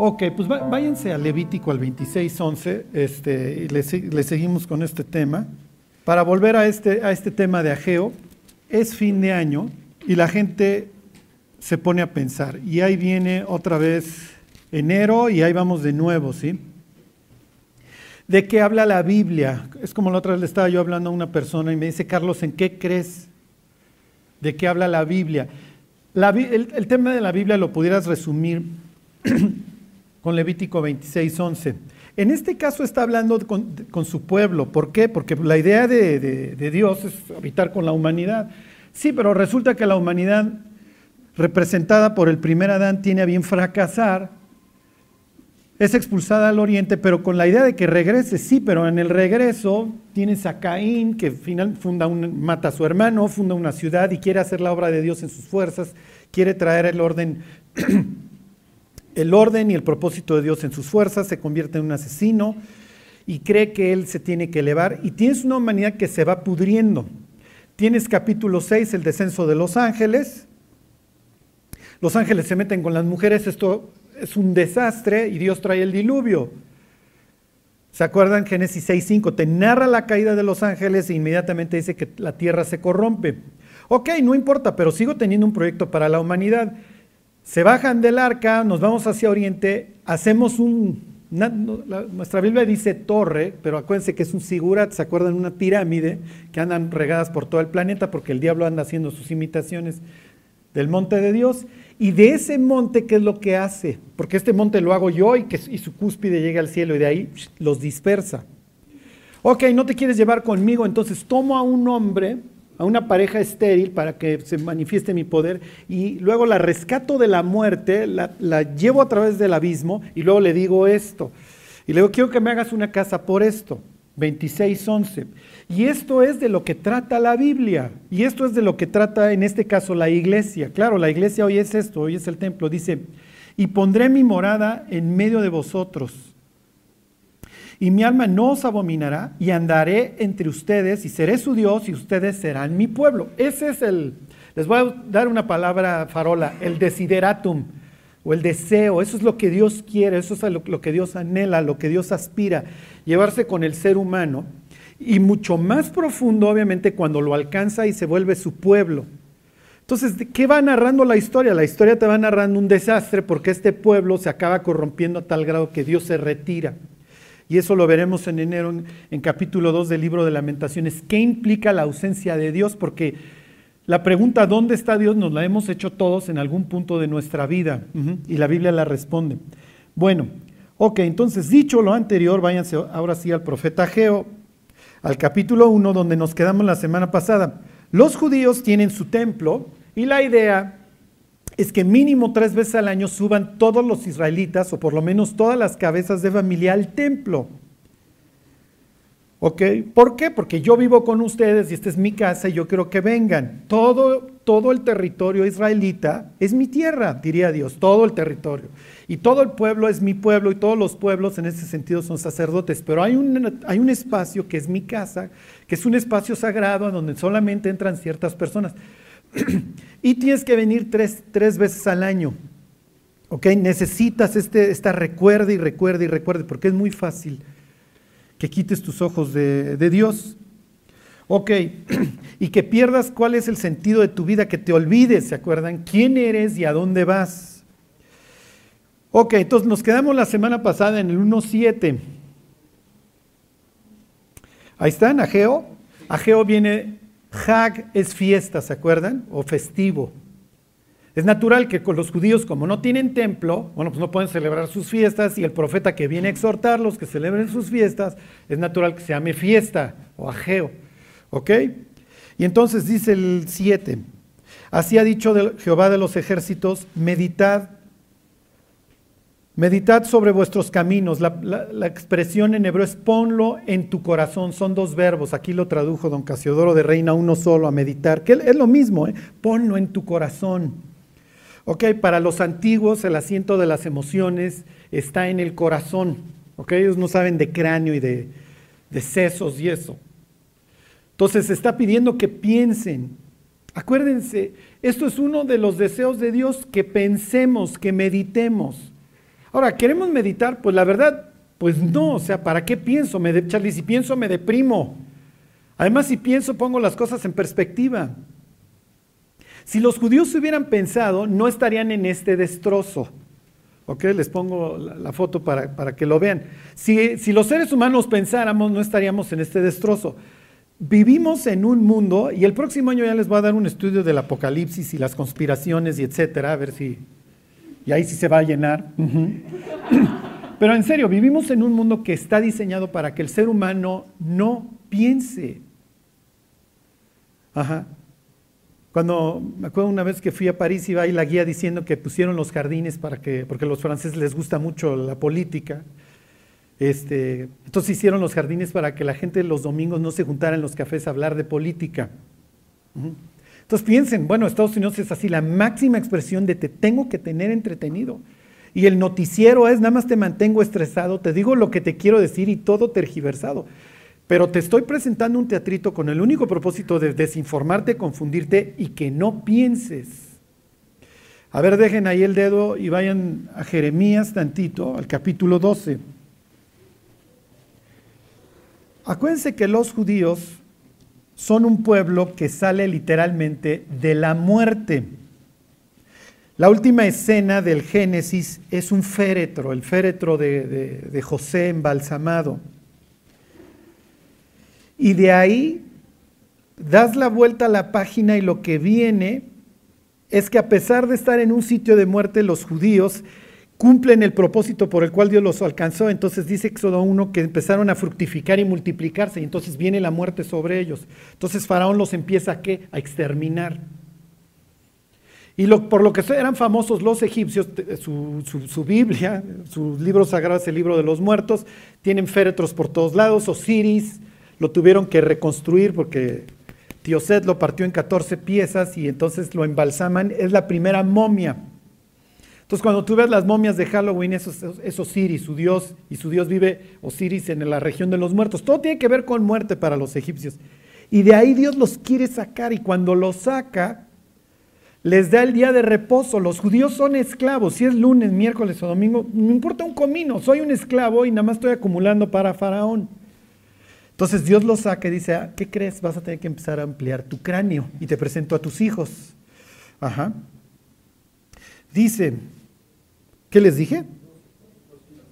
Ok, pues váyanse a Levítico al 26.11 este, y le, seguimos con este tema. Para volver a este, a este tema de Ageo, es fin de año y la gente se pone a pensar. Y ahí viene otra vez enero y ahí vamos de nuevo, ¿sí? ¿De qué habla la Biblia? Es como la otra vez le estaba yo hablando a una persona y me dice, Carlos, ¿en qué crees? ¿De qué habla la Biblia? el, tema de la Biblia lo pudieras resumir con Levítico 26, 11. En este caso está hablando con, su pueblo. ¿Por qué? Porque la idea de, Dios es habitar con la humanidad. Sí, pero resulta que la humanidad representada por el primer Adán tiene a bien fracasar, es expulsada al oriente, pero con la idea de que regrese, sí, pero en el regreso tienes a Caín, que final funda un, mata a su hermano, funda una ciudad y quiere hacer la obra de Dios en sus fuerzas, quiere traer el orden el orden y el propósito de Dios en sus fuerzas, se convierte en un asesino y cree que él se tiene que elevar y tienes una humanidad que se va pudriendo. Tienes capítulo 6, el descenso de los ángeles. Los ángeles se meten con las mujeres, esto es un desastre y Dios trae el diluvio. ¿Se acuerdan? Génesis 6.5 te narra la caída de los ángeles e inmediatamente dice que la tierra se corrompe. Ok, no importa, pero sigo teniendo un proyecto para la humanidad se bajan del arca, nos vamos hacia oriente, hacemos un, nuestra Biblia dice torre, pero acuérdense que es un sigurat, ¿se acuerdan? Una pirámide que andan regadas por todo el planeta porque el diablo anda haciendo sus imitaciones del monte de Dios. Y de ese monte, ¿qué es lo que hace? Porque este monte lo hago yo y, que, y su cúspide llega al cielo y de ahí los dispersa. Ok, no te quieres llevar conmigo, entonces tomo a un hombre a una pareja estéril para que se manifieste mi poder y luego la rescato de la muerte, la, llevo a través del abismo y luego le digo esto. Y le digo, quiero que me hagas una casa por esto. 26.11. Y esto es de lo que trata la Biblia. Y esto es de lo que trata en este caso la iglesia. Claro, la iglesia hoy es esto, hoy es el templo. Dice, y pondré mi morada en medio de vosotros y mi alma no os abominará, y andaré entre ustedes, y seré su Dios, y ustedes serán mi pueblo. Ese es el, les voy a dar una palabra farola, el desideratum, o el deseo, eso es lo que Dios quiere, eso es lo, que Dios anhela, lo que Dios aspira, llevarse con el ser humano, y mucho más profundo, obviamente, cuando lo alcanza y se vuelve su pueblo. Entonces, ¿qué va narrando la historia? La historia te va narrando un desastre porque este pueblo se acaba corrompiendo a tal grado que Dios se retira. Y eso lo veremos en enero en, capítulo 2 del libro de lamentaciones. ¿Qué implica la ausencia de Dios? Porque la pregunta ¿dónde está Dios? nos la hemos hecho todos en algún punto de nuestra vida y la Biblia la responde. Bueno, ok, entonces dicho lo anterior, váyanse ahora sí al profeta Geo, al capítulo 1 donde nos quedamos la semana pasada. Los judíos tienen su templo y la idea es que mínimo tres veces al año suban todos los israelitas, o por lo menos todas las cabezas de familia, al templo. ¿Ok? ¿Por qué? Porque yo vivo con ustedes y esta es mi casa y yo quiero que vengan. Todo, todo el territorio israelita es mi tierra, diría Dios, todo el territorio. Y todo el pueblo es mi pueblo y todos los pueblos en ese sentido son sacerdotes. Pero hay un, hay un espacio que es mi casa, que es un espacio sagrado donde solamente entran ciertas personas. y tienes que venir tres, veces al año. ¿Ok? Necesitas este, esta recuerda y recuerda y recuerda, porque es muy fácil que quites tus ojos de, de Dios. Ok, y que pierdas cuál es el sentido de tu vida, que te olvides, ¿se acuerdan? ¿Quién eres y a dónde vas? Ok, entonces nos quedamos la semana pasada en el 1.7. Ahí está, en Ageo. Ageo viene Hag es fiesta, ¿se acuerdan? O festivo. Es natural que con los judíos, como no tienen templo, bueno, pues no pueden celebrar sus fiestas y el profeta que viene a exhortarlos que celebren sus fiestas, es natural que se llame fiesta o ageo. ¿Ok? Y entonces dice el 7, así ha dicho Jehová de los ejércitos, meditad Meditad sobre vuestros caminos. La, expresión en hebreo es ponlo en tu corazón. Son dos verbos. Aquí lo tradujo don Casiodoro de Reina, uno solo, a meditar. Que es lo mismo, ¿eh? ponlo en tu corazón. Ok, para los antiguos el asiento de las emociones está en el corazón. Ok, ellos no saben de cráneo y de, de sesos y eso. Entonces está pidiendo que piensen. Acuérdense, esto es uno de los deseos de Dios, que pensemos, que meditemos. Ahora, ¿queremos meditar? Pues la verdad, pues no, o sea, ¿para qué pienso? Me de, Charlie, si pienso me deprimo. Además, si pienso pongo las cosas en perspectiva. Si los judíos hubieran pensado, no estarían en este destrozo. ¿Ok? Les pongo la, foto para, que lo vean. Si, si los seres humanos pensáramos, no estaríamos en este destrozo. Vivimos en un mundo, y el próximo año ya les voy a dar un estudio del apocalipsis y las conspiraciones y etcétera, a ver si, y ahí sí se va a llenar. Pero en serio, vivimos en un mundo que está diseñado para que el ser humano no piense. Ajá. Cuando me acuerdo una vez que fui a París iba ahí la guía diciendo que pusieron los jardines para que, porque a los franceses les gusta mucho la política. Este, entonces hicieron los jardines para que la gente los domingos no se juntara en los cafés a hablar de política. Entonces piensen, bueno, Estados Unidos es así, la máxima expresión de te tengo que tener entretenido. Y el noticiero es, nada más te mantengo estresado, te digo lo que te quiero decir y todo tergiversado. Pero te estoy presentando un teatrito con el único propósito de desinformarte, confundirte y que no pienses. A ver, dejen ahí el dedo y vayan a Jeremías tantito, al capítulo 12. Acuérdense que los judíos son un pueblo que sale literalmente de la muerte. La última escena del Génesis es un féretro, el féretro de, José embalsamado. Y de ahí das la vuelta a la página y lo que viene es que a pesar de estar en un sitio de muerte, los judíos cumplen el propósito por el cual Dios los alcanzó. Entonces dice Éxodo 1 que empezaron a fructificar y multiplicarse y entonces viene la muerte sobre ellos. Entonces Faraón los empieza a, ¿qué? a exterminar. Y por lo que eran famosos los egipcios, su, su, Biblia, sus libros sagrados, el libro de los muertos, tienen féretros por todos lados. Osiris lo tuvieron que reconstruir porque Tioset lo partió en 14 piezas y entonces lo embalsaman. Es la primera momia. Entonces, cuando tú ves las momias de Halloween, eso es Osiris, su dios, y su dios vive Osiris en la región de los muertos. Todo tiene que ver con muerte para los egipcios. Y de ahí Dios los quiere sacar, y cuando los saca, les da el día de reposo. Los judíos son esclavos, si es lunes, miércoles o domingo, no importa un comino, soy un esclavo y nada más estoy acumulando para Faraón. Entonces Dios los saca y dice, ah, ¿qué crees? Vas a tener que empezar a ampliar tu cráneo y te presento a tus hijos. Ajá. Dice, ¿Qué les dije?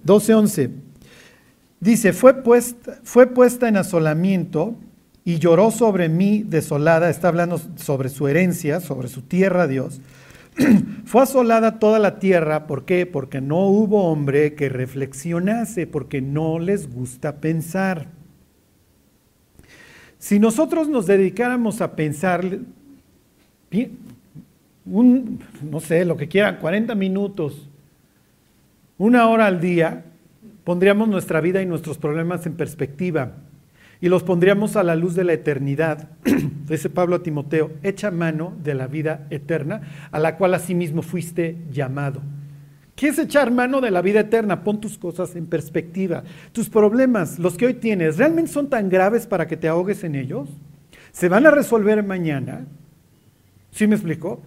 12.11. Dice, fue puesta, fue puesta en asolamiento y lloró sobre mí desolada, está hablando sobre su herencia, sobre su tierra, Dios. fue asolada toda la tierra, ¿por qué? Porque no hubo hombre que reflexionase, porque no les gusta pensar. Si nosotros nos dedicáramos a pensar, un, no sé, lo que quieran, 40 minutos, una hora al día, pondríamos nuestra vida y nuestros problemas en perspectiva y los pondríamos a la luz de la eternidad. Dice Pablo a Timoteo, echa mano de la vida eterna, a la cual asimismo fuiste llamado. ¿Qué es echar mano de la vida eterna? Pon tus cosas en perspectiva. Tus problemas, los que hoy tienes, ¿realmente son tan graves para que te ahogues en ellos? ¿Se van a resolver mañana? ¿Sí me explicó?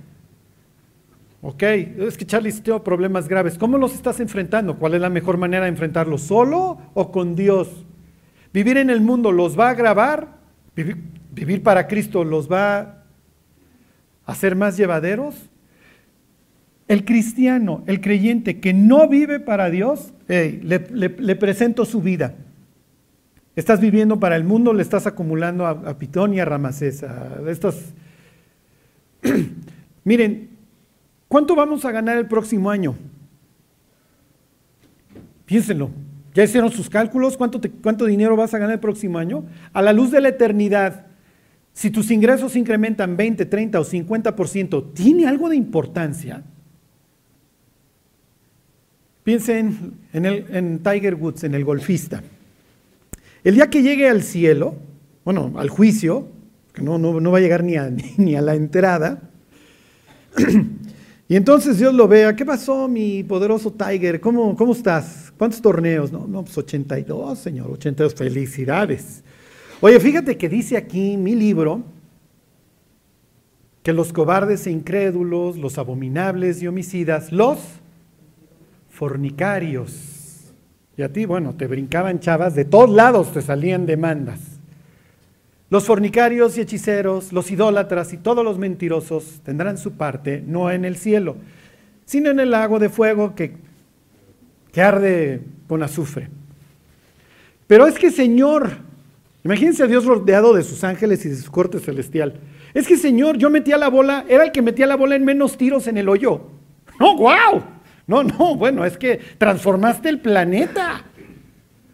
Ok, es que Charlie, tengo problemas graves. ¿Cómo los estás enfrentando? ¿Cuál es la mejor manera de enfrentarlos? ¿Solo o con Dios? ¿Vivir en el mundo los va a agravar? ¿Vivir, para Cristo los va a hacer más llevaderos? El cristiano, el creyente que no vive para Dios, le, presento su vida. Estás viviendo para el mundo, le estás acumulando a, Pitón y a Ramasés. Miren, ¿Cuánto vamos a ganar el próximo año? Piénsenlo. ¿Ya hicieron sus cálculos? ¿Cuánto, ¿Cuánto dinero vas a ganar el próximo año? A la luz de la eternidad, si tus ingresos incrementan 20, 30 o 50%, ¿tiene algo de importancia? Piensen en, Tiger Woods, en el golfista. El día que llegue al cielo, bueno, al juicio, que no, va a llegar ni a, ni a la entrada, Y entonces Dios lo vea, ¿qué pasó mi poderoso Tiger? ¿Cómo, cómo estás? ¿Cuántos torneos? No, no, pues 82, Señor, 82, felicidades. Oye, fíjate que dice aquí mi libro que los cobardes e incrédulos, los abominables y homicidas, los fornicarios. Y a ti, bueno, te brincaban chavas, de todos lados te salían demandas. Los fornicarios y hechiceros, los idólatras y todos los mentirosos tendrán su parte, no en el cielo, sino en el lago de fuego que, que arde con azufre. Pero es que, Señor, imagínense a Dios rodeado de sus ángeles y de su corte celestial. Es que, Señor, yo metía la bola, era el que metía la bola en menos tiros en el hoyo. No, wow. No, no, bueno, es que transformaste el planeta.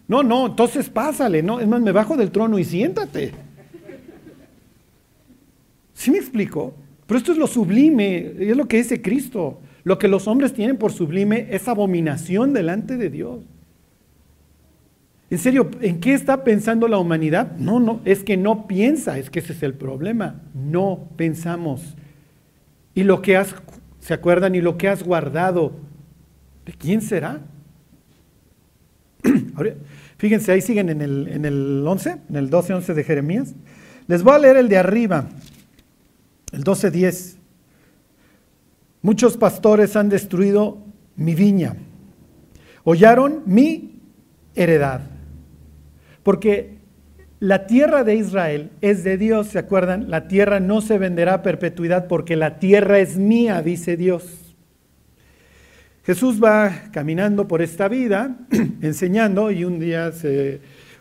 No, no, entonces pásale, no, es más, me bajo del trono y siéntate. ¿Sí me explico? Pero esto es lo sublime, es lo que dice Cristo. Lo que los hombres tienen por sublime es abominación delante de Dios. En serio, ¿en qué está pensando la humanidad? No, no, es que no piensa, es que ese es el problema. No pensamos. Y lo que has, ¿se acuerdan? Y lo que has guardado, ¿de quién será? fíjense, ahí siguen en el, en el 11, en el 12-11 de Jeremías. Les voy a leer el de arriba, el 12-10. Muchos pastores han destruido mi viña, hollaron mi heredad. Porque la tierra de Israel es de Dios, ¿se acuerdan? La tierra no se venderá a perpetuidad porque la tierra es mía, dice Dios. Jesús va caminando por esta vida, enseñando, y un día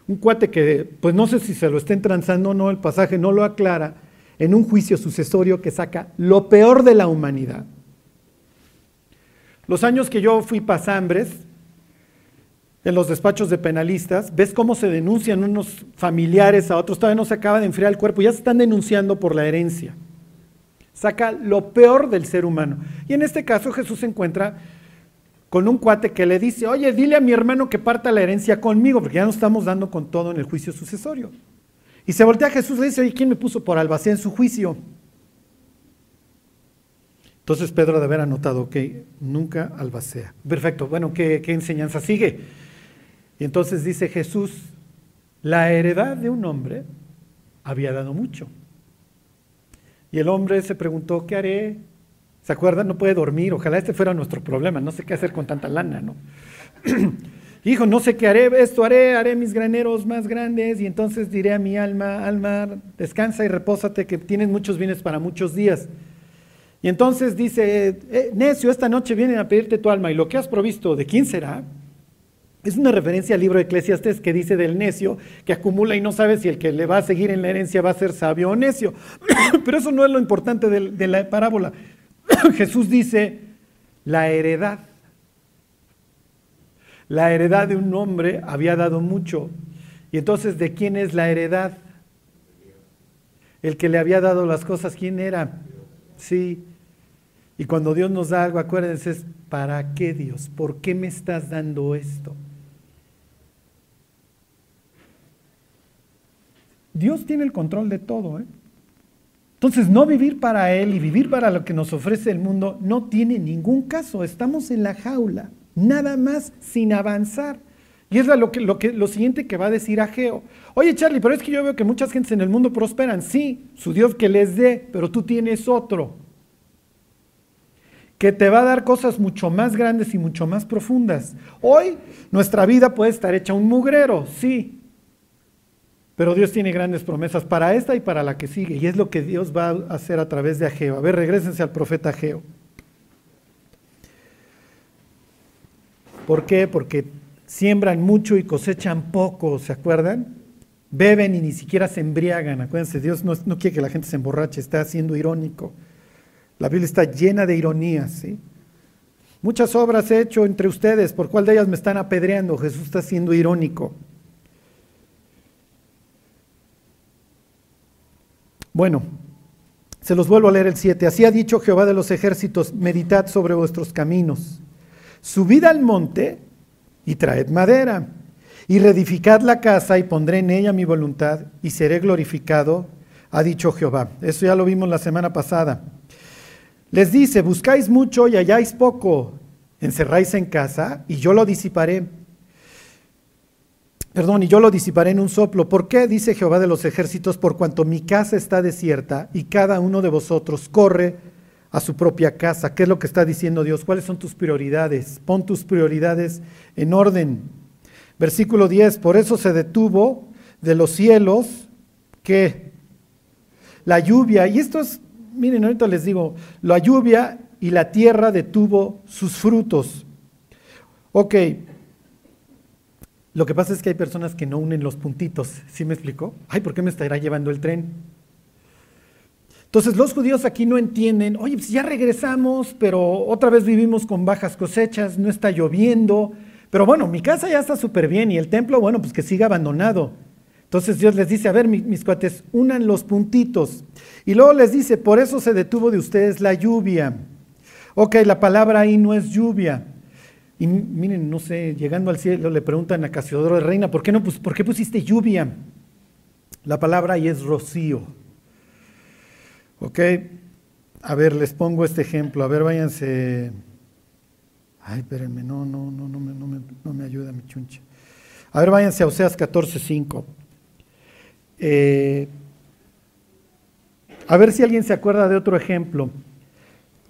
un cuate que, pues no sé si se lo estén transando o no, el pasaje no lo aclara, en un juicio sucesorio que saca lo peor de la humanidad. Los años que yo fui pasambres, en los despachos de penalistas, ves cómo se denuncian unos familiares a otros, todavía no se acaba de enfriar el cuerpo, ya se están denunciando por la herencia. Saca lo peor del ser humano. Y en este caso Jesús se encuentra con un cuate que le dice, oye, dile a mi hermano que parta la herencia conmigo, porque ya nos estamos dando con todo en el juicio sucesorio. Y se voltea a Jesús y le dice, oye, ¿quién me puso por albacea en su juicio? Entonces Pedro de haber anotado que nunca albacea. Perfecto, bueno, ¿qué, ¿qué enseñanza sigue? Y entonces dice Jesús, la heredad de un hombre había dado mucho. Y el hombre se preguntó, ¿qué haré? ¿Se acuerdan? No puede dormir. Ojalá este fuera nuestro problema. No sé qué hacer con tanta lana, ¿no? Hijo, no sé qué haré, esto haré, haré mis graneros más grandes y entonces diré a mi alma, alma, descansa y repósate que tienes muchos bienes para muchos días. Y entonces dice, eh, necio, esta noche vienen a pedirte tu alma y lo que has provisto, ¿de quién será? Es una referencia al libro de Eclesiastes que dice del necio que acumula y no sabe si el que le va a seguir en la herencia va a ser sabio o necio. Pero eso no es lo importante de, de la parábola. Jesús dice, la heredad. La heredad de un hombre había dado mucho. Y entonces, ¿de quién es la heredad? El que le había dado las cosas, ¿quién era? Sí. Y cuando Dios nos da algo, acuérdense, es ¿para qué Dios? ¿Por qué me estás dando esto? Dios tiene el control de todo. ¿eh? Entonces, no vivir para Él y vivir para lo que nos ofrece el mundo no tiene ningún caso. Estamos en la jaula, nada más sin avanzar. Y es lo, que, lo, que, siguiente que va a decir Ageo. Oye, Charlie, pero es que yo veo que muchas gentes en el mundo prosperan. Sí, su Dios que les dé, pero tú tienes otro. Que te va a dar cosas mucho más grandes y mucho más profundas. Hoy nuestra vida puede estar hecha un mugrero, sí, pero Dios tiene grandes promesas para esta y para la que sigue. Y es lo que Dios va a hacer a través de Ageo. A ver, regresense al profeta Ageo. ¿Por qué? Porque siembran mucho y cosechan poco, ¿se acuerdan? Beben y ni siquiera se embriagan. Acuérdense, Dios no, quiere que la gente se emborrache, está siendo irónico. La Biblia está llena de ironías, ¿sí? Muchas obras he hecho entre ustedes, ¿por cuál de ellas me están apedreando? Jesús está siendo irónico. Bueno, se los vuelvo a leer el 7. Así ha dicho Jehová de los ejércitos, meditad sobre vuestros caminos. Subid al monte y traed madera, y reedificad la casa y pondré en ella mi voluntad y seré glorificado, ha dicho Jehová. Eso ya lo vimos la semana pasada. Les dice, buscáis mucho y halláis poco, encerráis en casa y yo lo disiparé Perdón, y yo lo disiparé en un soplo. ¿Por qué? Dice Jehová de los ejércitos, por cuanto mi casa está desierta y cada uno de vosotros corre a su propia casa. ¿Qué es lo que está diciendo Dios? ¿Cuáles son tus prioridades? Pon tus prioridades en orden. Versículo 10, por eso se detuvo de los cielos que la lluvia, y esto es, miren, ahorita les digo, la lluvia y la tierra detuvo sus frutos. Ok, lo que pasa es que hay personas que no unen los puntitos, ¿sí me explicó? Ay, ¿por qué me estará llevando el tren? Entonces los judíos aquí no entienden, oye, pues ya regresamos, pero otra vez vivimos con bajas cosechas, no está lloviendo, pero bueno, mi casa ya está súper bien y el templo, bueno, pues que siga abandonado. Entonces Dios les dice, a ver, mis, cuates, unan los puntitos. Y luego les dice, por eso se detuvo de ustedes la lluvia. Ok, la palabra ahí no es lluvia. Y miren, no sé, llegando al cielo le preguntan a Casiodoro de Reina, ¿por qué, no, pues, ¿por qué pusiste lluvia? La palabra ahí es rocío. Ok, a ver, les pongo este ejemplo. A ver, váyanse. Ay, espérenme, no, no, no, no, me, no, me, no me ayuda mi chunche. A ver, váyanse a Oseas 14:5. Eh, a ver si alguien se acuerda de otro ejemplo.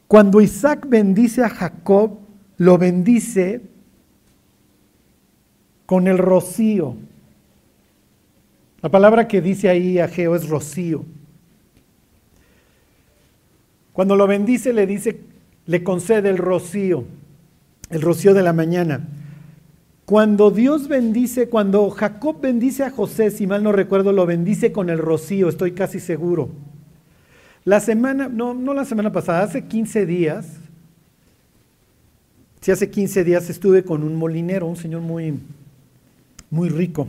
Cuando Isaac bendice a Jacob, lo bendice con el rocío. La palabra que dice ahí Ageo es rocío. Cuando lo bendice le dice, le concede el rocío, el rocío de la mañana. Cuando Dios bendice, cuando Jacob bendice a José, si mal no recuerdo, lo bendice con el rocío, estoy casi seguro. La semana, no, no la semana pasada, hace 15 días, si hace 15 días estuve con un molinero, un señor muy, muy rico,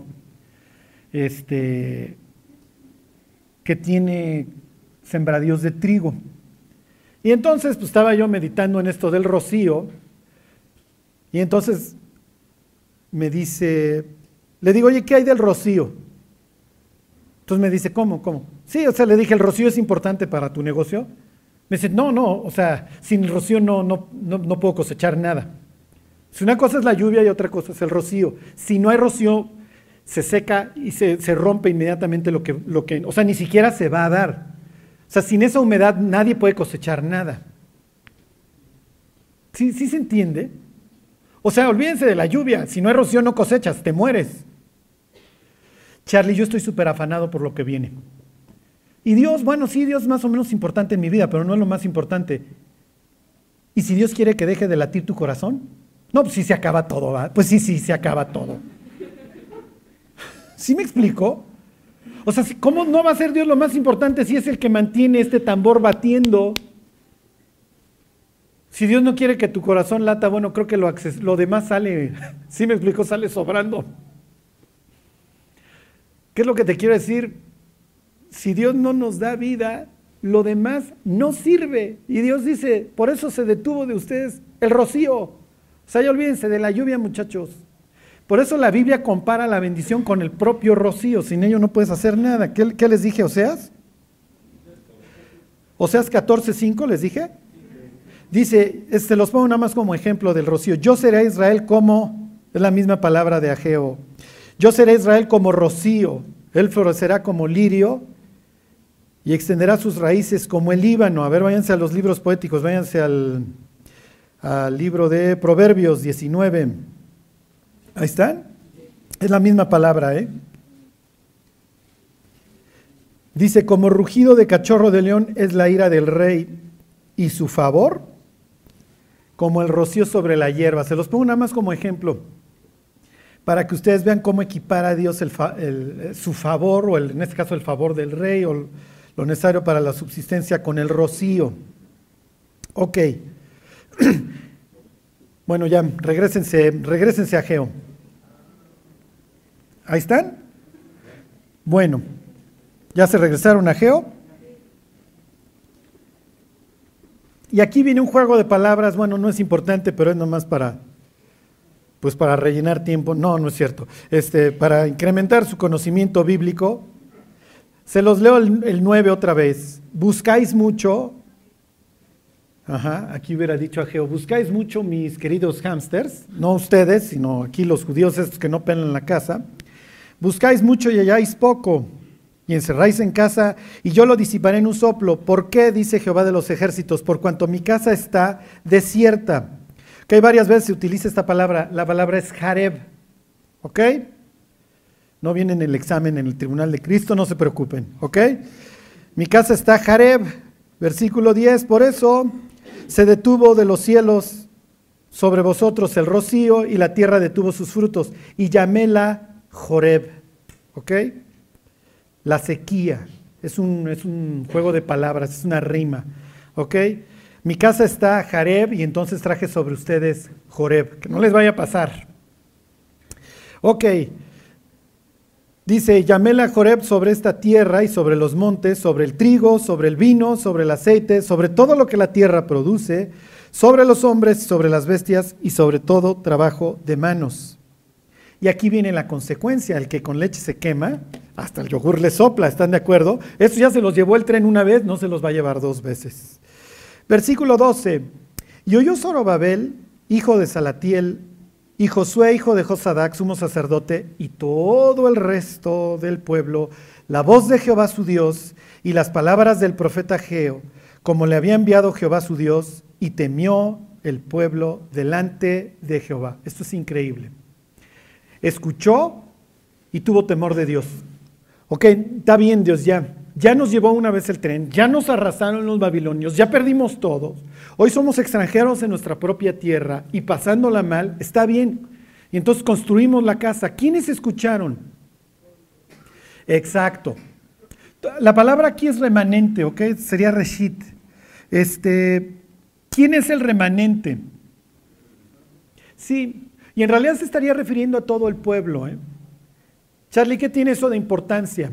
este, que tiene sembradíos de trigo. Y entonces pues, estaba yo meditando en esto del rocío, y entonces me dice, le digo, oye, ¿qué hay del rocío? Entonces me dice, ¿cómo? ¿Cómo? Sí, o sea, le dije, ¿el rocío es importante para tu negocio? Me dice, no, no, o sea, sin rocío no, no, no, puedo cosechar nada. Si una cosa es la lluvia y otra cosa es el rocío. Si no hay rocío, se seca y se, se, rompe inmediatamente lo que, lo que, o sea, ni siquiera se va a dar. O sea, sin esa humedad nadie puede cosechar nada. ¿Sí, sí se entiende? O sea, olvídense de la lluvia. Si no hay rocío, no cosechas, te mueres. Charlie, yo estoy súper afanado por lo que viene. Y Dios, bueno, sí, Dios es más o menos importante en mi vida, pero no es lo más importante. ¿Y si Dios quiere que deje de latir tu corazón? No, pues sí se acaba todo. Pues sí, sí, se acaba todo. ¿Sí me explico? O sea, ¿cómo no va a ser Dios lo más importante si es el que mantiene este tambor batiendo? Si Dios no quiere que tu corazón lata, bueno, creo que lo, lo demás sale, ¿sí me explico? Sale sobrando. ¿Qué es lo que te quiero decir? si Dios no nos da vida, lo demás no sirve. Y Dios dice, por eso se detuvo de ustedes el rocío. O sea, ya olvídense de la lluvia, muchachos. Por eso la Biblia compara la bendición con el propio rocío. Sin ello no puedes hacer nada. ¿Qué, les dije, Oseas? Oseas 14:5 les dije. Dice, este, los pongo nada más como ejemplo del rocío. Yo seré Israel como, es la misma palabra de Ageo. Yo seré Israel como rocío. Él florecerá como lirio y extenderá sus raíces como el Líbano. A ver, váyanse a los libros poéticos, váyanse al, libro de Proverbios 19. Ahí están. Es la misma palabra, ¿eh? Dice, como rugido de cachorro de león es la ira del rey y su favor como el rocío sobre la hierba. Se los pongo nada más como ejemplo para que ustedes vean cómo equipara a Dios su favor, o en este caso el favor del rey, o lo necesario para la subsistencia con el rocío. Ok. Bueno, ya, regresense, regresense a Geo. ¿Ahí están? Bueno, ¿ya se regresaron a Geo? Y aquí viene un juego de palabras, bueno, no es importante, pero es nomás para, pues para rellenar tiempo. No, no es cierto. Este, para incrementar su conocimiento bíblico, se los leo el, 9 otra vez. Buscáis mucho. Ajá, aquí hubiera dicho a Geo, buscáis mucho mis queridos hamsters, no ustedes, sino aquí los judíos estos que no pelan la casa. Buscáis mucho y halláis poco. y encerráis en casa, y yo lo disiparé en un soplo. ¿Por qué? dice Jehová de los ejércitos, por cuanto mi casa está desierta. Que hay varias veces se utiliza esta palabra, la palabra es Jareb, ¿ok? No viene en el examen en el tribunal de Cristo, no se preocupen, ¿ok? Mi casa está Jareb, versículo 10, por eso se detuvo de los cielos sobre vosotros el rocío y la tierra detuvo sus frutos, y llaméla Joreb, ¿ok? La sequía. Es un, es un juego de palabras, es una rima. ¿Ok? Mi casa está Jareb y entonces traje sobre ustedes Joreb. Que no les vaya a pasar. Ok. Dice, llaméla Joreb sobre esta tierra y sobre los montes, sobre el trigo, sobre el vino, sobre el aceite, sobre todo lo que la tierra produce, sobre los hombres, sobre las bestias y sobre todo trabajo de manos. Y aquí viene la consecuencia, el que con leche se quema, hasta el yogur le sopla, ¿están de acuerdo? Eso ya se los llevó el tren una vez, no se los va a llevar dos veces. Versículo 12. Y oyó Zorobabel, hijo de Salatiel, y Josué, hijo de Josadac, sumo sacerdote, y todo el resto del pueblo, la voz de Jehová su Dios y las palabras del profeta Geo, como le había enviado Jehová su Dios, y temió el pueblo delante de Jehová. Esto es increíble escuchó y tuvo temor de Dios. Ok, está bien Dios, ya. Ya nos llevó una vez el tren, ya nos arrasaron los babilonios, ya perdimos todos. Hoy somos extranjeros en nuestra propia tierra y pasándola mal, está bien. Y entonces construimos la casa. ¿Quiénes escucharon? Exacto. La palabra aquí es remanente, ¿ok? Sería reshit. Este, ¿Quién es el remanente? Sí, y en realidad se estaría refiriendo a todo el pueblo. ¿eh? Charlie, ¿qué tiene eso de importancia?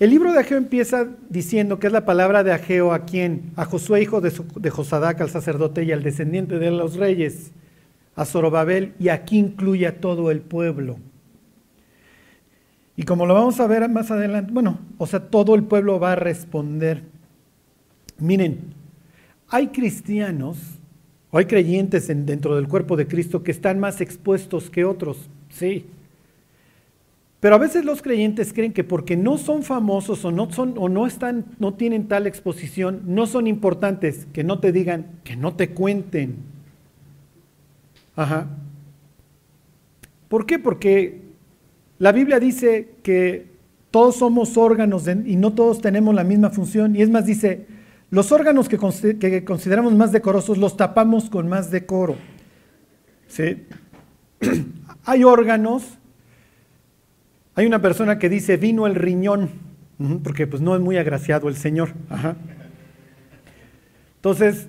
El libro de Ageo empieza diciendo que es la palabra de Ageo a quién? A Josué, hijo de, de Josadac, al sacerdote y al descendiente de los reyes, a Zorobabel, y aquí incluye a todo el pueblo. Y como lo vamos a ver más adelante, bueno, o sea, todo el pueblo va a responder. Miren, hay cristianos o hay creyentes dentro del cuerpo de Cristo que están más expuestos que otros, sí. Pero a veces los creyentes creen que porque no son famosos o no, son, o no, están, no tienen tal exposición, no son importantes, que no te digan, que no te cuenten. Ajá. ¿Por qué? Porque la Biblia dice que todos somos órganos y no todos tenemos la misma función. Y es más, dice, los órganos que, consideramos más decorosos los tapamos con más decoro. ¿sí? hay órganos, hay una persona que dice vino el riñón, porque pues no es muy agraciado el Señor. Entonces,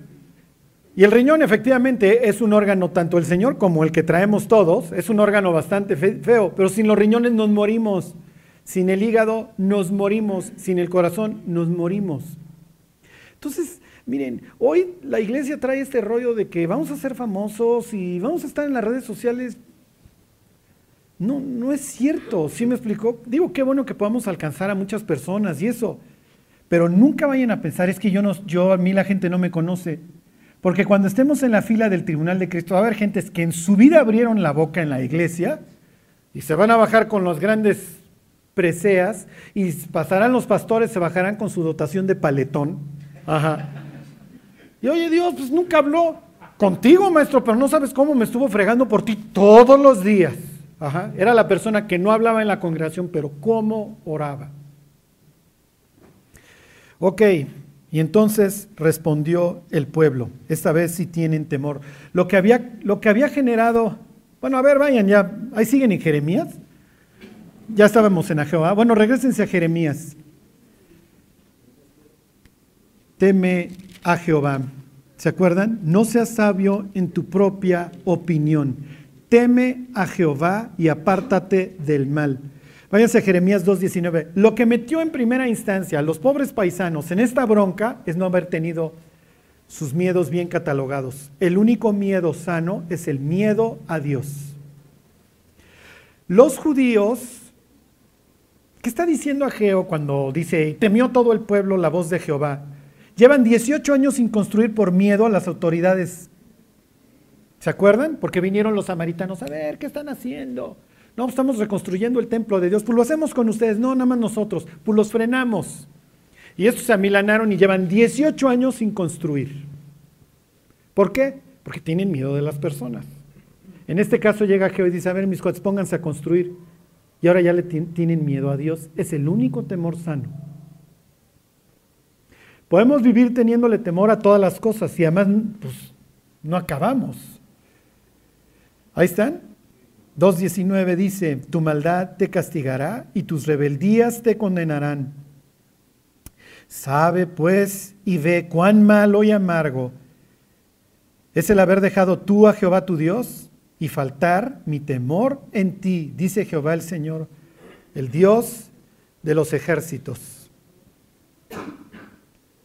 y el riñón efectivamente es un órgano, tanto el Señor como el que traemos todos, es un órgano bastante feo, pero sin los riñones nos morimos, sin el hígado nos morimos, sin el corazón nos morimos. Entonces, miren, hoy la iglesia trae este rollo de que vamos a ser famosos y vamos a estar en las redes sociales. No, no es cierto, ¿sí me explicó? Digo, qué bueno que podamos alcanzar a muchas personas y eso, pero nunca vayan a pensar, es que yo, no, yo a mí la gente no me conoce. Porque cuando estemos en la fila del tribunal de Cristo, va a haber gentes que en su vida abrieron la boca en la iglesia y se van a bajar con los grandes preseas y pasarán los pastores, se bajarán con su dotación de paletón Ajá. Y oye, Dios, pues nunca habló contigo, maestro, pero no sabes cómo me estuvo fregando por ti todos los días. Era la persona que no hablaba en la congregación, pero cómo oraba. Ok, y entonces respondió el pueblo. Esta vez sí tienen temor. Lo que había, lo que había generado, bueno, a ver, vayan ya, ahí siguen en Jeremías. Ya estábamos en Jehová. Bueno, regresense a Jeremías teme a Jehová. ¿Se acuerdan? No seas sabio en tu propia opinión. Teme a Jehová y apártate del mal. Váyanse a Jeremías 2.19. Lo que metió en primera instancia a los pobres paisanos en esta bronca es no haber tenido sus miedos bien catalogados. El único miedo sano es el miedo a Dios. Los judíos, ¿qué está diciendo Ageo cuando dice, temió todo el pueblo la voz de Jehová? Llevan 18 años sin construir por miedo a las autoridades. ¿Se acuerdan? Porque vinieron los samaritanos a ver qué están haciendo. No, estamos reconstruyendo el templo de Dios. Pues lo hacemos con ustedes, no, nada más nosotros. Pues los frenamos. Y estos se amilanaron y llevan 18 años sin construir. ¿Por qué? Porque tienen miedo de las personas. En este caso llega Jehová y dice, a ver, mis cuates, pónganse a construir. Y ahora ya le tienen miedo a Dios. Es el único temor sano. Podemos vivir teniéndole temor a todas las cosas y además pues, no acabamos. Ahí están. 2.19 dice, tu maldad te castigará y tus rebeldías te condenarán. Sabe pues y ve cuán malo y amargo es el haber dejado tú a Jehová tu Dios y faltar mi temor en ti, dice Jehová el Señor, el Dios de los ejércitos.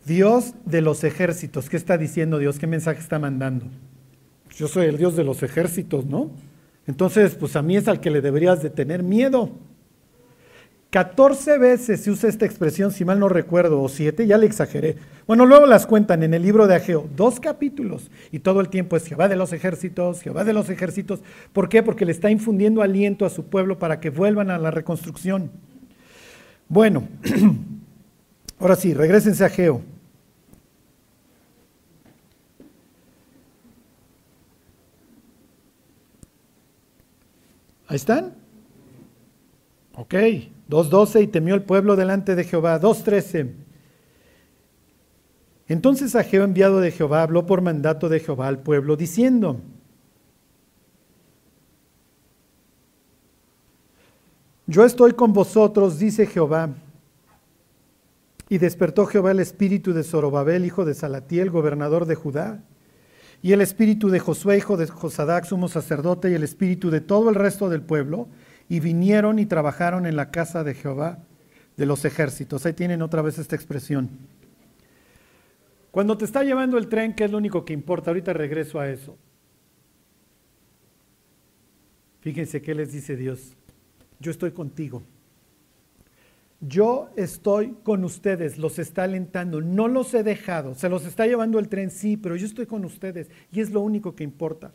Dios de los ejércitos. ¿Qué está diciendo Dios? ¿Qué mensaje está mandando? Yo soy el Dios de los ejércitos, ¿no? Entonces, pues a mí es al que le deberías de tener miedo. 14 veces se usa esta expresión, si mal no recuerdo, o siete, ya le exageré. Bueno, luego las cuentan en el libro de Ageo, dos capítulos, y todo el tiempo es Jehová de los ejércitos, Jehová de los ejércitos. ¿Por qué? Porque le está infundiendo aliento a su pueblo para que vuelvan a la reconstrucción. Bueno, ahora sí, regresense a Ageo. ¿Ahí están? Ok. 2.12 y temió el pueblo delante de Jehová. 2.13. Entonces Ageo, enviado de Jehová, habló por mandato de Jehová al pueblo, diciendo, Yo estoy con vosotros, dice Jehová. Y despertó Jehová el espíritu de Zorobabel, hijo de Salatiel, gobernador de Judá, y el espíritu de Josué, hijo de Josadac, sumo sacerdote, y el espíritu de todo el resto del pueblo, y vinieron y trabajaron en la casa de Jehová de los ejércitos. Ahí tienen otra vez esta expresión. Cuando te está llevando el tren, ¿qué es lo único que importa? Ahorita regreso a eso. Fíjense qué les dice Dios. Yo estoy contigo. Yo estoy con ustedes, los está alentando, no los he dejado, se los está llevando el tren, sí, pero yo estoy con ustedes y es lo único que importa.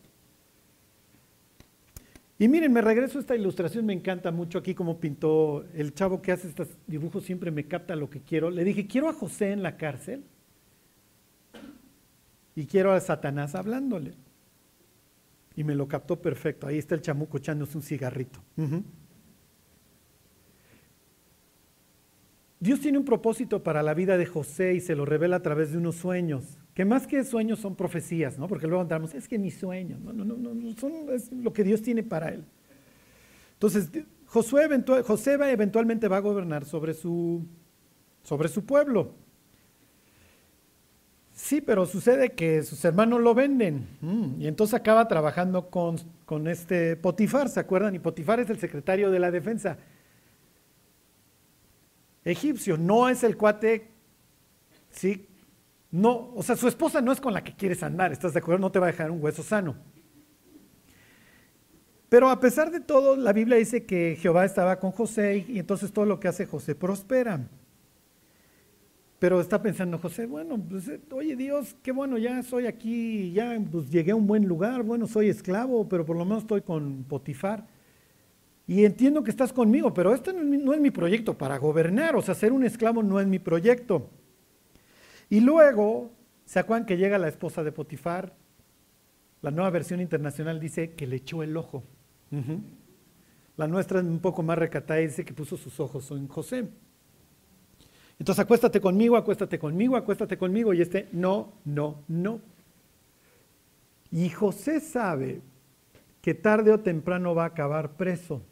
Y miren, me regreso a esta ilustración, me encanta mucho aquí como pintó el chavo que hace estos dibujos, siempre me capta lo que quiero. Le dije, quiero a José en la cárcel y quiero a Satanás hablándole. Y me lo captó perfecto. Ahí está el chamuco echándose un cigarrito. Dios tiene un propósito para la vida de José y se lo revela a través de unos sueños que más que sueños son profecías, ¿no? Porque luego andamos, es que mis sueños, no, no, no, no son es lo que Dios tiene para él. Entonces, José eventualmente va a gobernar sobre su, sobre su pueblo. Sí, pero sucede que sus hermanos lo venden mm, y entonces acaba trabajando con, con este Potifar, ¿se acuerdan? Y Potifar es el secretario de la defensa egipcio, no es el cuate, sí, no, o sea, su esposa no es con la que quieres andar, ¿estás de acuerdo? No te va a dejar un hueso sano. Pero a pesar de todo, la Biblia dice que Jehová estaba con José y entonces todo lo que hace José prospera. Pero está pensando José, bueno, pues, eh, oye Dios, qué bueno, ya soy aquí, ya pues, llegué a un buen lugar, bueno, soy esclavo, pero por lo menos estoy con Potifar. Y entiendo que estás conmigo, pero este no es mi proyecto para gobernar, o sea, ser un esclavo no es mi proyecto. Y luego, ¿se acuerdan que llega la esposa de Potifar? La nueva versión internacional dice que le echó el ojo. La nuestra es un poco más recatada y dice que puso sus ojos en José. Entonces, acuéstate conmigo, acuéstate conmigo, acuéstate conmigo. Y este, no, no, no. Y José sabe que tarde o temprano va a acabar preso.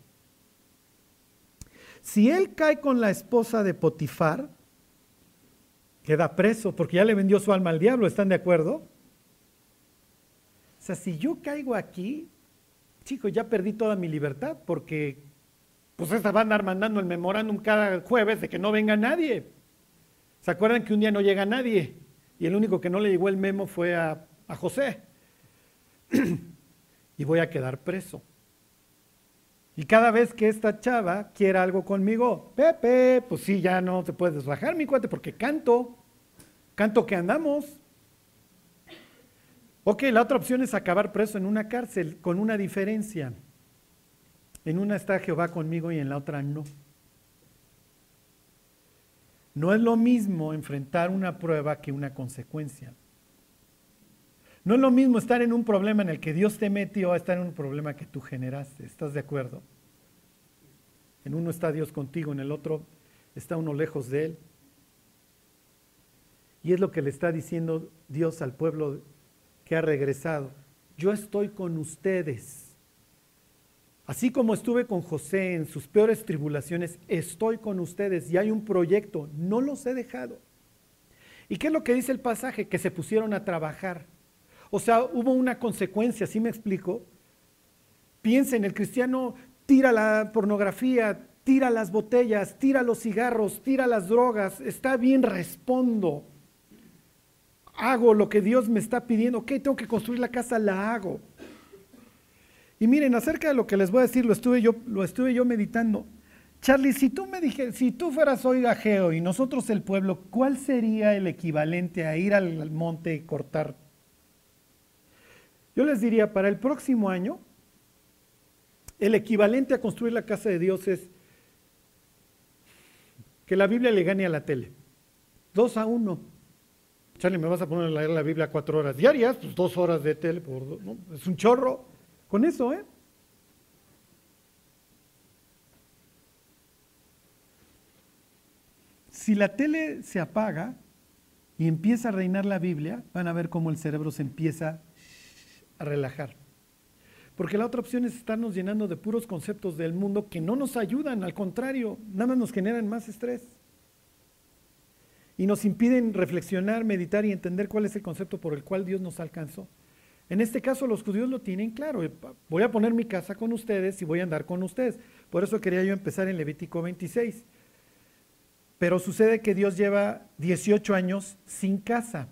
Si él cae con la esposa de Potifar, queda preso porque ya le vendió su alma al diablo, ¿están de acuerdo? O sea, si yo caigo aquí, chicos, ya perdí toda mi libertad porque pues esta va a andar mandando el memorándum cada jueves de que no venga nadie. ¿Se acuerdan que un día no llega nadie? Y el único que no le llegó el memo fue a José. y voy a quedar preso. Y cada vez que esta chava quiera algo conmigo, Pepe, pues sí, ya no te puedes bajar mi cuate porque canto. Canto que andamos. Ok, la otra opción es acabar preso en una cárcel con una diferencia. En una está Jehová conmigo y en la otra no. No es lo mismo enfrentar una prueba que una consecuencia. No es lo mismo estar en un problema en el que Dios te metió a estar en un problema que tú generaste. ¿Estás de acuerdo? En uno está Dios contigo, en el otro está uno lejos de Él. Y es lo que le está diciendo Dios al pueblo que ha regresado. Yo estoy con ustedes. Así como estuve con José en sus peores tribulaciones, estoy con ustedes y hay un proyecto, no los he dejado. ¿Y qué es lo que dice el pasaje? Que se pusieron a trabajar. O sea, hubo una consecuencia, ¿sí me explico? Piensen, el cristiano tira la pornografía, tira las botellas, tira los cigarros, tira las drogas, está bien, respondo. Hago lo que Dios me está pidiendo, ok, tengo que construir la casa, la hago. Y miren, acerca de lo que les voy a decir, lo estuve yo, lo estuve yo meditando. Charlie, si tú me dije, si tú fueras hoy gajeo y nosotros el pueblo, ¿cuál sería el equivalente a ir al, monte y cortar? Yo les diría, para el próximo año, el equivalente a construir la casa de Dios es que la Biblia le gane a la tele. Dos a uno. Charlie, ¿me vas a poner a leer la Biblia cuatro horas diarias? Pues dos horas de tele, por, ¿no? es un chorro. Con eso, ¿eh? Si la tele se apaga y empieza a reinar la Biblia, van a ver cómo el cerebro se empieza a relajar. Porque la otra opción es estarnos llenando de puros conceptos del mundo que no nos ayudan, al contrario, nada más nos generan más estrés. Y nos impiden reflexionar, meditar y entender cuál es el concepto por el cual Dios nos alcanzó. En este caso los judíos lo tienen claro. Voy a poner mi casa con ustedes y voy a andar con ustedes. Por eso quería yo empezar en Levítico 26. Pero sucede que Dios lleva 18 años sin casa.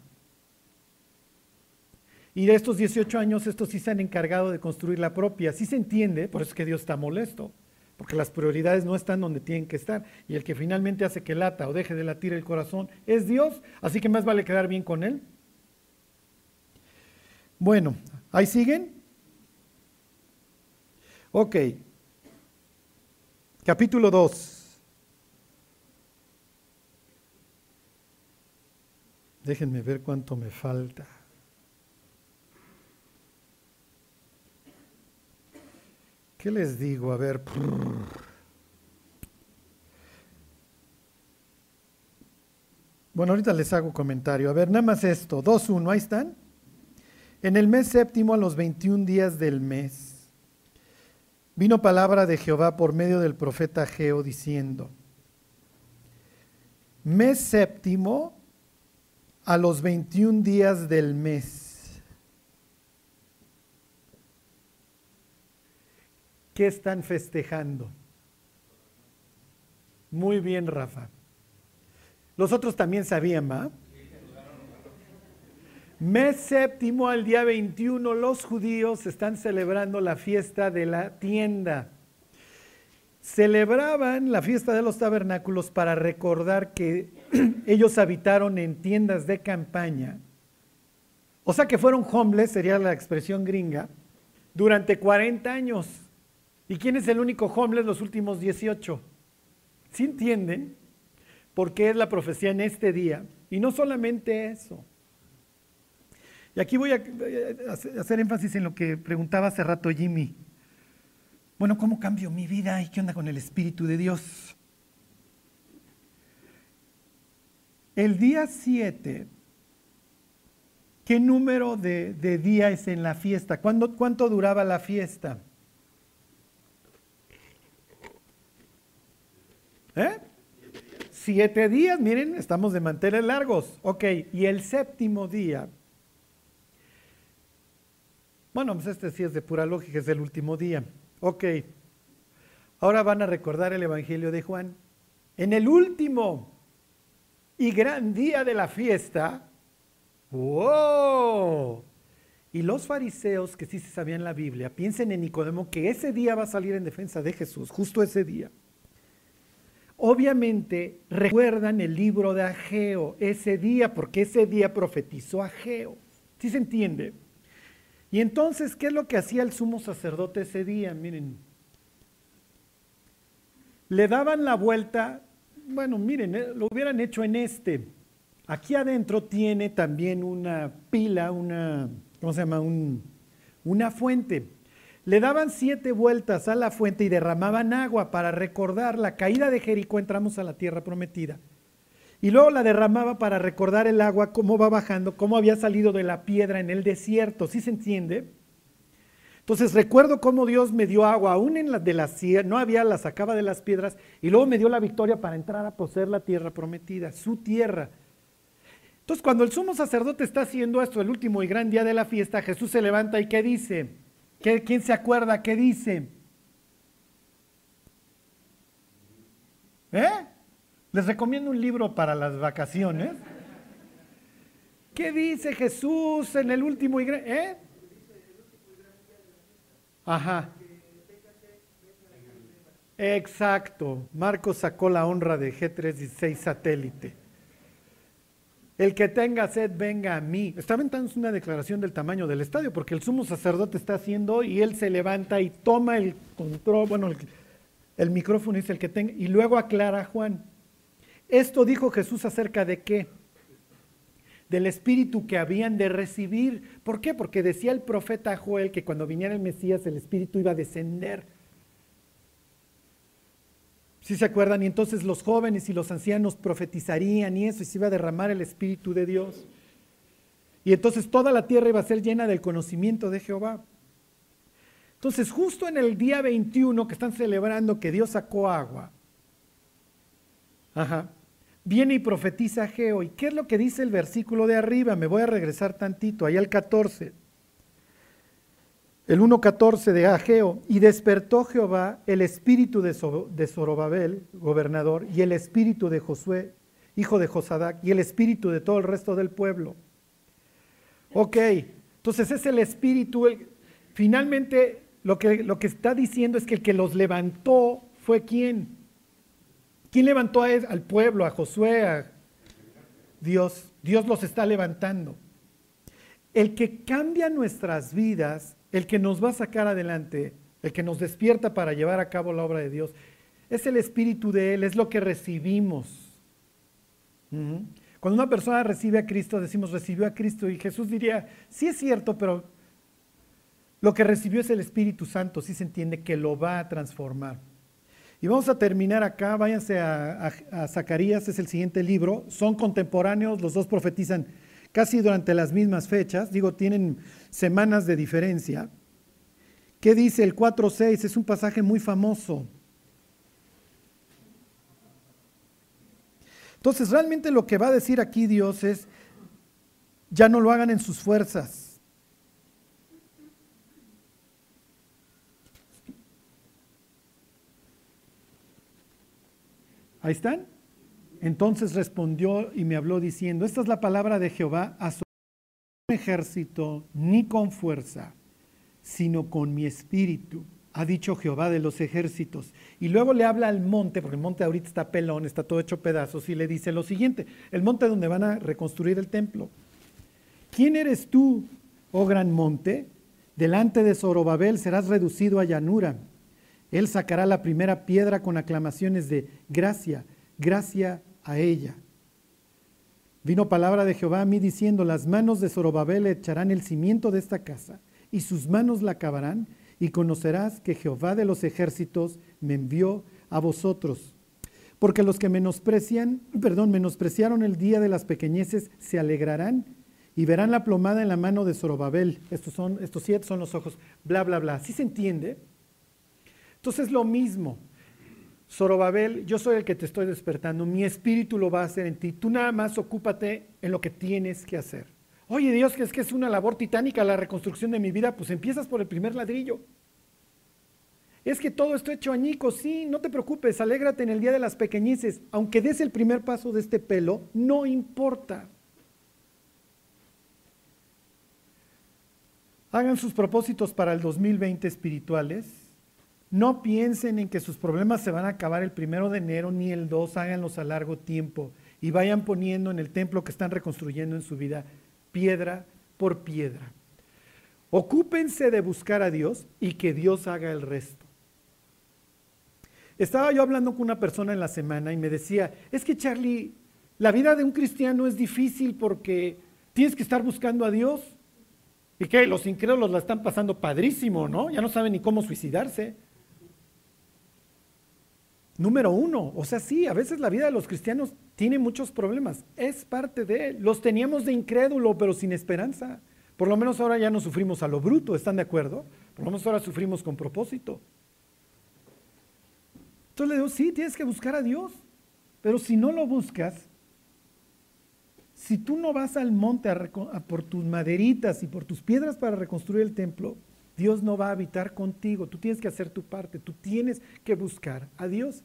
Y de estos 18 años, estos sí se han encargado de construir la propia. Sí se entiende, por eso es que Dios está molesto, porque las prioridades no están donde tienen que estar. Y el que finalmente hace que lata o deje de latir el corazón es Dios, así que más vale quedar bien con Él. Bueno, ¿ahí siguen? Ok. Capítulo 2. Déjenme ver cuánto me falta. ¿Qué les digo? A ver. Bueno, ahorita les hago comentario. A ver, nada más esto. 2.1, ahí están. En el mes séptimo, a los 21 días del mes, vino palabra de Jehová por medio del profeta Geo diciendo, mes séptimo, a los 21 días del mes. ¿Qué están festejando? Muy bien, Rafa. Los otros también sabían, ¿va? Mes séptimo al día 21 los judíos están celebrando la fiesta de la tienda. Celebraban la fiesta de los tabernáculos para recordar que ellos habitaron en tiendas de campaña. O sea que fueron homeless, sería la expresión gringa, durante 40 años. ¿Y quién es el único homeless los últimos 18? ¿Sí entienden? Porque es la profecía en este día. Y no solamente eso. Y aquí voy a hacer énfasis en lo que preguntaba hace rato Jimmy. Bueno, ¿cómo cambio mi vida y qué onda con el Espíritu de Dios? El día 7, ¿qué número de, de día es en la fiesta? ¿Cuánto duraba la fiesta? ¿Eh? Siete días, miren, estamos de mantener largos. Ok, y el séptimo día, bueno, pues este sí es de pura lógica, es el último día. Ok. Ahora van a recordar el Evangelio de Juan. En el último y gran día de la fiesta, ¡wow! Y los fariseos que sí se sabían la Biblia, piensen en Nicodemo que ese día va a salir en defensa de Jesús, justo ese día. Obviamente recuerdan el libro de Ageo, ese día, porque ese día profetizó Ageo. ¿Sí se entiende? Y entonces, ¿qué es lo que hacía el sumo sacerdote ese día? Miren, le daban la vuelta, bueno, miren, eh, lo hubieran hecho en este. Aquí adentro tiene también una pila, una, ¿cómo se llama? una fuente. Le daban siete vueltas a la fuente y derramaban agua para recordar la caída de Jericó, entramos a la tierra prometida. Y luego la derramaba para recordar el agua, cómo va bajando, cómo había salido de la piedra en el desierto. ¿Sí se entiende? Entonces recuerdo cómo Dios me dio agua, aún en la de las no había, la sacaba de las piedras, y luego me dio la victoria para entrar a poseer la tierra prometida, su tierra. Entonces cuando el sumo sacerdote está haciendo esto, el último y gran día de la fiesta, Jesús se levanta y ¿qué dice? ¿Quién se acuerda qué dice? ¿Eh? Les recomiendo un libro para las vacaciones. ¿Qué dice Jesús en el último y. ¿Eh? Ajá. Exacto. Marcos sacó la honra de G316 satélite. El que tenga sed, venga a mí. Está aventando una declaración del tamaño del estadio, porque el sumo sacerdote está haciendo y él se levanta y toma el control, bueno, el, micrófono es el que tenga, y luego aclara a Juan. Esto dijo Jesús acerca de qué? Del espíritu que habían de recibir. ¿Por qué? Porque decía el profeta Joel que cuando viniera el Mesías el espíritu iba a descender si se acuerdan? Y entonces los jóvenes y los ancianos profetizarían y eso, y se iba a derramar el Espíritu de Dios. Y entonces toda la tierra iba a ser llena del conocimiento de Jehová. Entonces, justo en el día 21 que están celebrando que Dios sacó agua, viene y profetiza Geo. ¿Y qué es lo que dice el versículo de arriba? Me voy a regresar tantito, ahí al 14 el 1.14 de Ageo, y despertó Jehová el espíritu de, Zorobabel, gobernador, y el espíritu de Josué, hijo de Josadac, y el espíritu de todo el resto del pueblo. Ok, entonces es el espíritu, finalmente lo que, lo que está diciendo es que el que los levantó fue quién. ¿Quién levantó al pueblo, a Josué, a Dios? Dios los está levantando. El que cambia nuestras vidas el que nos va a sacar adelante, el que nos despierta para llevar a cabo la obra de Dios, es el Espíritu de Él, es lo que recibimos. Cuando una persona recibe a Cristo, decimos recibió a Cristo y Jesús diría, sí es cierto, pero lo que recibió es el Espíritu Santo, sí se entiende que lo va a transformar. Y vamos a terminar acá, váyanse a, a Zacarías, es el siguiente libro, son contemporáneos, los dos profetizan casi durante las mismas fechas, digo, tienen semanas de diferencia. ¿Qué dice el 4.6? Es un pasaje muy famoso. Entonces, realmente lo que va a decir aquí Dios es, ya no lo hagan en sus fuerzas. Ahí están. Entonces respondió y me habló diciendo, esta es la palabra de Jehová a su ejército, ni con fuerza, sino con mi espíritu, ha dicho Jehová de los ejércitos. Y luego le habla al monte, porque el monte ahorita está pelón, está todo hecho pedazos, y le dice lo siguiente, el monte donde van a reconstruir el templo. ¿Quién eres tú, oh gran monte? Delante de Zorobabel serás reducido a llanura. Él sacará la primera piedra con aclamaciones de gracia, gracia a ella. Vino palabra de Jehová a mí diciendo, las manos de Zorobabel echarán el cimiento de esta casa, y sus manos la acabarán, y conocerás que Jehová de los ejércitos me envió a vosotros. Porque los que menosprecian, perdón, menospreciaron el día de las pequeñeces, se alegrarán y verán la plomada en la mano de Zorobabel. Estos son, estos siete son los ojos, bla, bla, bla. ¿Sí se entiende? Entonces lo mismo. Zorobabel, yo soy el que te estoy despertando, mi espíritu lo va a hacer en ti. Tú nada más ocúpate en lo que tienes que hacer. Oye Dios, que es que es una labor titánica la reconstrucción de mi vida, pues empiezas por el primer ladrillo. Es que todo esto hecho añicos, sí, no te preocupes, alégrate en el día de las pequeñices, aunque des el primer paso de este pelo, no importa. Hagan sus propósitos para el 2020 espirituales no piensen en que sus problemas se van a acabar el primero de enero ni el 2, háganlos a largo tiempo y vayan poniendo en el templo que están reconstruyendo en su vida piedra por piedra. Ocúpense de buscar a Dios y que Dios haga el resto. Estaba yo hablando con una persona en la semana y me decía, es que Charlie, la vida de un cristiano es difícil porque tienes que estar buscando a Dios. Y que los incrédulos la están pasando padrísimo, ¿no? Ya no saben ni cómo suicidarse. Número uno, o sea, sí, a veces la vida de los cristianos tiene muchos problemas. Es parte de él. Los teníamos de incrédulo, pero sin esperanza. Por lo menos ahora ya no sufrimos a lo bruto, ¿están de acuerdo? Por lo menos ahora sufrimos con propósito. Entonces le digo, sí, tienes que buscar a Dios. Pero si no lo buscas, si tú no vas al monte por tus maderitas y por tus piedras para reconstruir el templo, Dios no va a habitar contigo. Tú tienes que hacer tu parte. Tú tienes que buscar a Dios.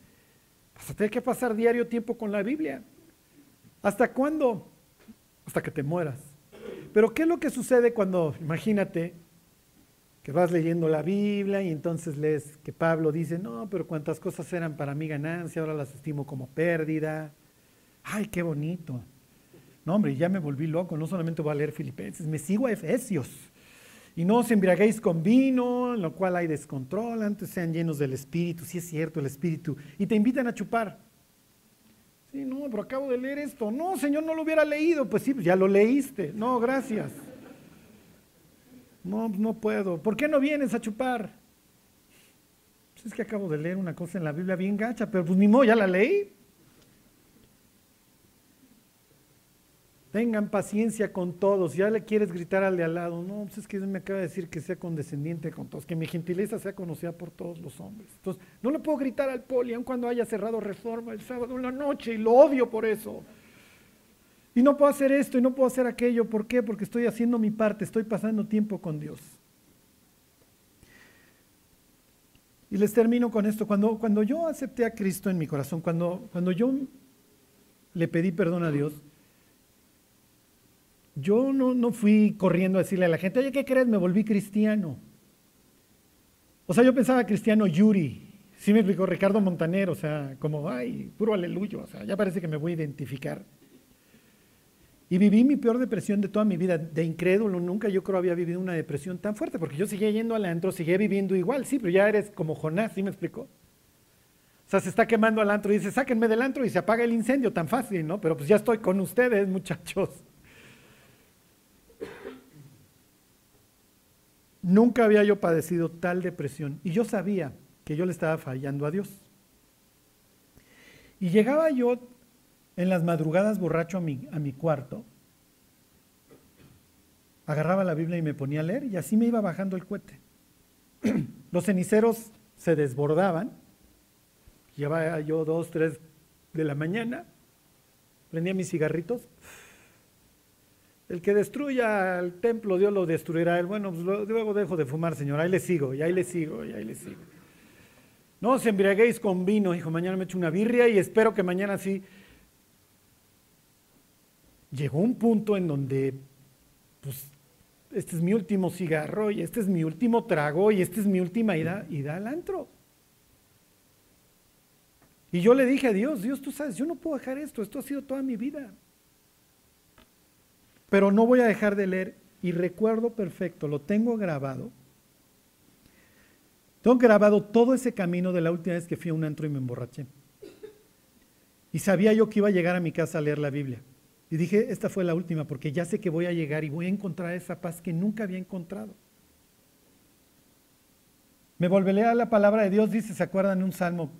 Vas a tener que pasar diario tiempo con la Biblia. ¿Hasta cuándo? Hasta que te mueras. Pero ¿qué es lo que sucede cuando, imagínate, que vas leyendo la Biblia y entonces lees que Pablo dice, no, pero cuántas cosas eran para mí ganancia, ahora las estimo como pérdida. Ay, qué bonito. No, hombre, ya me volví loco, no solamente voy a leer Filipenses, me sigo a Efesios. Y no os embriaguéis con vino, en lo cual hay descontrol, antes sean llenos del Espíritu, si es cierto el Espíritu, y te invitan a chupar. Sí, no, pero acabo de leer esto. No, Señor, no lo hubiera leído. Pues sí, pues ya lo leíste. No, gracias. No, no puedo. ¿Por qué no vienes a chupar? Pues es que acabo de leer una cosa en la Biblia bien gacha, pero pues ni modo, ya la leí. Tengan paciencia con todos. Ya le quieres gritar al de al lado. No, pues es que me acaba de decir que sea condescendiente con todos, que mi gentileza sea conocida por todos los hombres. Entonces, no le puedo gritar al poli, aun cuando haya cerrado reforma el sábado en la noche, y lo odio por eso. Y no puedo hacer esto y no puedo hacer aquello. ¿Por qué? Porque estoy haciendo mi parte, estoy pasando tiempo con Dios. Y les termino con esto. Cuando, cuando yo acepté a Cristo en mi corazón, cuando, cuando yo le pedí perdón a Dios, yo no, fui corriendo a decirle a la gente, oye, ¿qué crees? Me volví cristiano. O sea, yo pensaba cristiano Yuri. Sí me explicó Ricardo Montaner, o sea, como, ay, puro aleluyo, o sea, ya parece que me voy a identificar. Y viví mi peor depresión de toda mi vida, de incrédulo, nunca yo creo había vivido una depresión tan fuerte, porque yo seguía yendo al antro, seguía viviendo igual, sí, pero ya eres como Jonás, ¿sí me explicó? O sea, se está quemando al antro y dice, sáquenme del antro y se apaga el incendio, tan fácil, ¿no? Pero pues ya estoy con ustedes, muchachos. Nunca había yo padecido tal depresión y yo sabía que yo le estaba fallando a Dios. Y llegaba yo en las madrugadas borracho a mi, a mi cuarto, agarraba la Biblia y me ponía a leer y así me iba bajando el cohete. Los ceniceros se desbordaban, llevaba yo dos, tres de la mañana, prendía mis cigarritos, el que destruya el templo, Dios lo destruirá. Bueno, pues luego dejo de fumar, Señor. Ahí le sigo, y ahí le sigo, y ahí le sigo. No os embriaguéis con vino, hijo. Mañana me echo una birria y espero que mañana sí. Llegó un punto en donde, pues, este es mi último cigarro, y este es mi último trago, y esta es mi última ida, ida al antro. Y yo le dije a Dios, Dios, tú sabes, yo no puedo dejar esto, esto ha sido toda mi vida. Pero no voy a dejar de leer y recuerdo perfecto, lo tengo grabado. Tengo grabado todo ese camino de la última vez que fui a un antro y me emborraché. Y sabía yo que iba a llegar a mi casa a leer la Biblia. Y dije, esta fue la última, porque ya sé que voy a llegar y voy a encontrar esa paz que nunca había encontrado. Me volveré a la palabra de Dios, dice, ¿se acuerdan un salmo?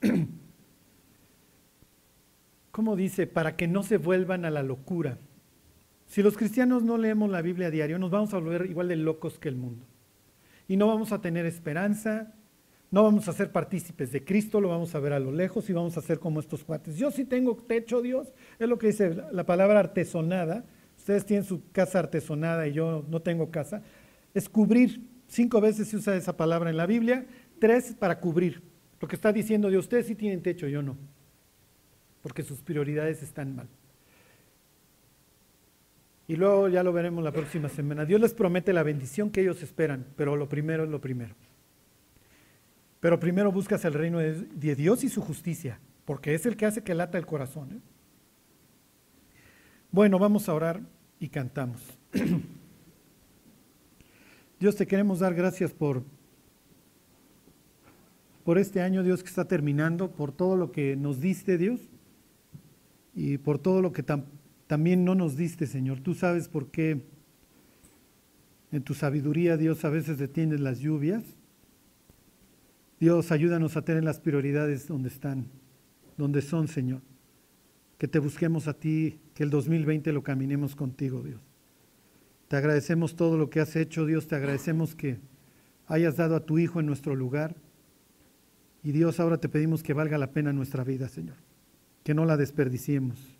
¿Cómo dice? Para que no se vuelvan a la locura. Si los cristianos no leemos la Biblia a diario, nos vamos a volver igual de locos que el mundo. Y no vamos a tener esperanza, no vamos a ser partícipes de Cristo, lo vamos a ver a lo lejos y vamos a ser como estos cuates. Yo sí tengo techo, Dios, es lo que dice la palabra artesonada. Ustedes tienen su casa artesonada y yo no tengo casa. Es cubrir. Cinco veces se usa esa palabra en la Biblia, tres para cubrir. Lo que está diciendo de ustedes sí tienen techo, yo no. Porque sus prioridades están mal. Y luego ya lo veremos la próxima semana. Dios les promete la bendición que ellos esperan, pero lo primero es lo primero. Pero primero buscas el reino de Dios y su justicia, porque es el que hace que lata el corazón. ¿eh? Bueno, vamos a orar y cantamos. Dios te queremos dar gracias por, por este año, Dios, que está terminando, por todo lo que nos diste, Dios, y por todo lo que también no nos diste, Señor. Tú sabes por qué en tu sabiduría, Dios, a veces detienes las lluvias. Dios, ayúdanos a tener las prioridades donde están, donde son, Señor. Que te busquemos a ti, que el 2020 lo caminemos contigo, Dios. Te agradecemos todo lo que has hecho, Dios. Te agradecemos que hayas dado a tu Hijo en nuestro lugar. Y Dios, ahora te pedimos que valga la pena nuestra vida, Señor. Que no la desperdiciemos.